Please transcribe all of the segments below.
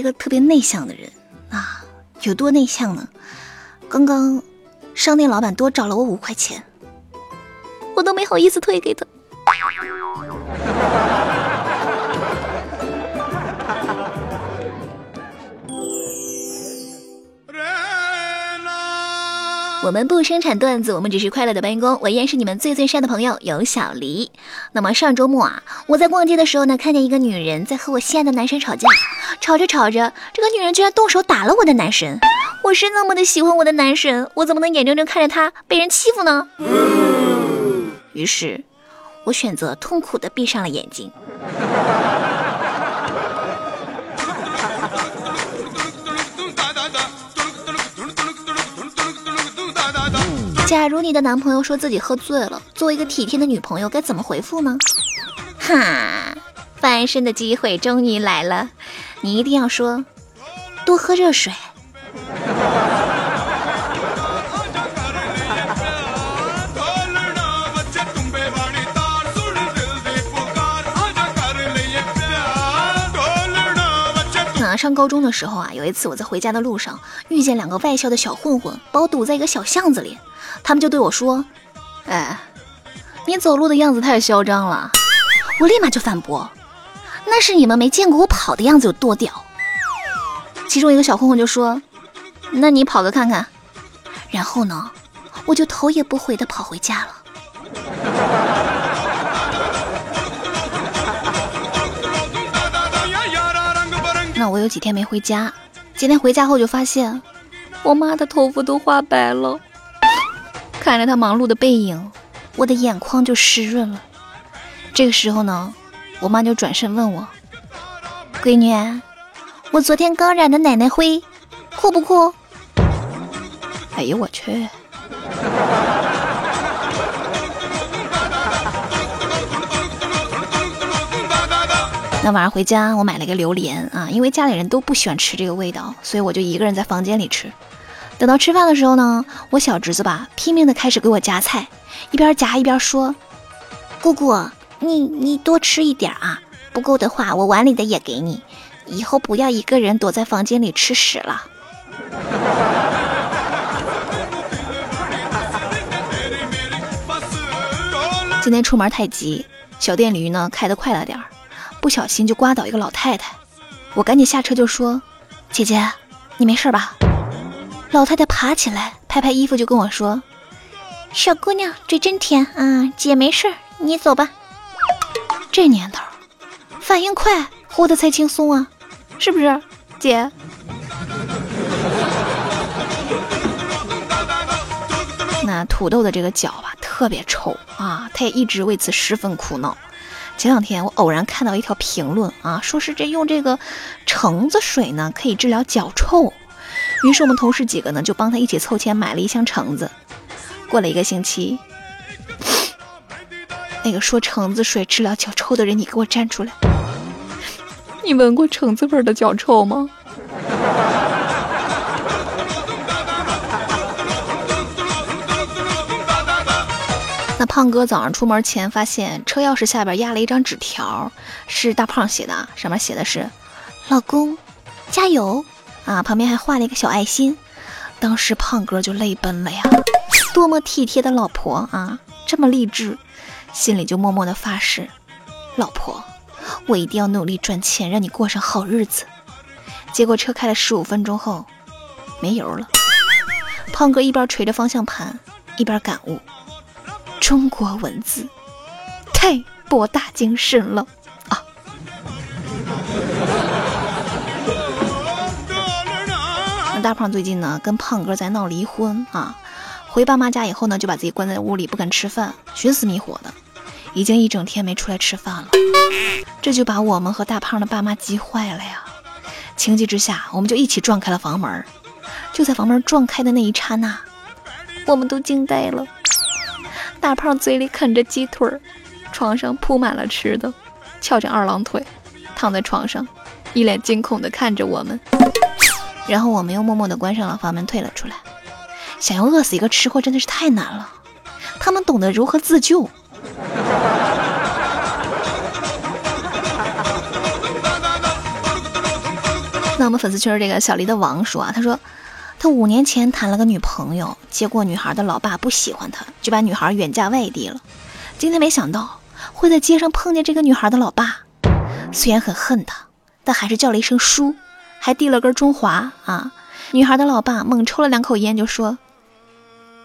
一个特别内向的人啊，有多内向呢？刚刚商店老板多找了我五块钱，我都没好意思退给他。我们不生产段子，我们只是快乐的搬运工。我依然是你们最最善的朋友，有小黎。那么上周末啊，我在逛街的时候呢，看见一个女人在和我心爱的男神吵架，吵着吵着，这个女人居然动手打了我的男神。我是那么的喜欢我的男神，我怎么能眼睁睁看着他被人欺负呢？于是，我选择痛苦的闭上了眼睛。假如你的男朋友说自己喝醉了，作为一个体贴的女朋友该怎么回复呢？哈，翻身的机会终于来了，你一定要说多喝热水。上高中的时候啊，有一次我在回家的路上遇见两个外校的小混混，把我堵在一个小巷子里。他们就对我说：“哎，你走路的样子太嚣张了。”我立马就反驳：“那是你们没见过我跑的样子有多屌。”其中一个小混混就说：“那你跑个看看。”然后呢，我就头也不回的跑回家了。那我有几天没回家，今天回家后就发现，我妈的头发都花白了。看着他忙碌的背影，我的眼眶就湿润了。这个时候呢，我妈就转身问我：“闺女，我昨天刚染的奶奶灰，酷不酷？”哎呦我去！那晚上回家，我买了个榴莲啊，因为家里人都不喜欢吃这个味道，所以我就一个人在房间里吃。等到吃饭的时候呢，我小侄子吧拼命的开始给我夹菜，一边夹一边说：“姑姑，你你多吃一点啊，不够的话我碗里的也给你，以后不要一个人躲在房间里吃屎了。”今天出门太急，小电驴呢开得快了点儿，不小心就刮倒一个老太太，我赶紧下车就说：“姐姐，你没事吧？”老太太爬起来，拍拍衣服就跟我说：“小姑娘嘴真甜啊，姐没事，你走吧。”这年头，反应快，活得才轻松啊，是不是，姐？那土豆的这个脚吧，特别臭啊，他也一直为此十分苦恼。前两天我偶然看到一条评论啊，说是这用这个橙子水呢，可以治疗脚臭。于是我们同事几个呢，就帮他一起凑钱买了一箱橙子。过了一个星期，那个说橙子水治疗脚臭的人，你给我站出来！你闻过橙子味的脚臭吗？那胖哥早上出门前发现车钥匙下边压了一张纸条，是大胖写的，上面写的是：“老公，加油。”啊，旁边还画了一个小爱心，当时胖哥就泪奔了呀！多么体贴的老婆啊，这么励志，心里就默默的发誓：老婆，我一定要努力赚钱，让你过上好日子。结果车开了十五分钟后，没油了。胖哥一边捶着方向盘，一边感悟：中国文字太博大精深了。大胖最近呢跟胖哥在闹离婚啊，回爸妈家以后呢就把自己关在屋里不敢吃饭，寻死觅活的，已经一整天没出来吃饭了，这就把我们和大胖的爸妈急坏了呀。情急之下，我们就一起撞开了房门。就在房门撞开的那一刹那，我们都惊呆了。大胖嘴里啃着鸡腿，床上铺满了吃的，翘着二郎腿，躺在床上，一脸惊恐地看着我们。然后我们又默默地关上了房门，退了出来。想要饿死一个吃货真的是太难了，他们懂得如何自救。那我们粉丝圈这个小黎的王说啊，他说他五年前谈了个女朋友，结果女孩的老爸不喜欢他，就把女孩远嫁外地了。今天没想到会在街上碰见这个女孩的老爸，虽然很恨他，但还是叫了一声叔，还递了根中华啊。女孩的老爸猛抽了两口烟，就说：“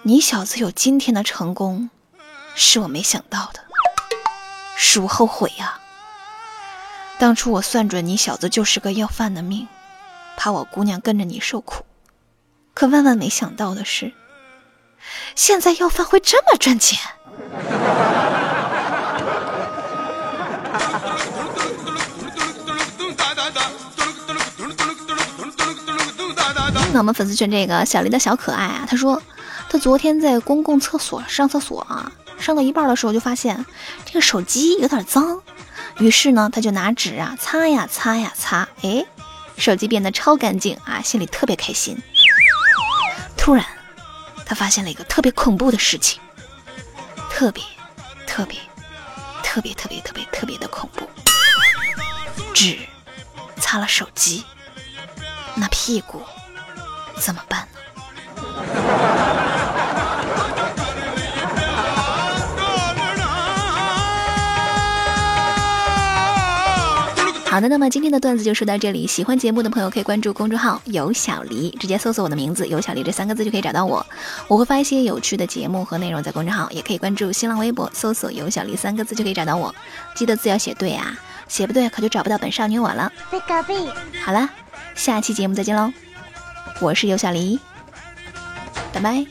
你小子有今天的成功，是我没想到的，叔后悔呀。当初我算准你小子就是个要饭的命，怕我姑娘跟着你受苦。可万万没想到的是，现在要饭会这么赚钱。”那我们粉丝圈这个小林的小可爱啊，他说他昨天在公共厕所上厕所啊，上到一半的时候就发现这个手机有点脏，于是呢他就拿纸啊擦呀擦呀擦，哎，手机变得超干净啊，心里特别开心。突然他发现了一个特别恐怖的事情，特别特别特别特别特别特别的恐怖，纸擦了手机，那屁股。怎么办呢？好的，那么今天的段子就说到这里。喜欢节目的朋友可以关注公众号“有小黎”，直接搜索我的名字“有小黎”这三个字就可以找到我。我会发一些有趣的节目和内容在公众号，也可以关注新浪微博搜索“有小黎”三个字就可以找到我。记得字要写对啊，写不对可就找不到本少女我了。好了，下期节目再见喽。我是尤小黎，拜拜。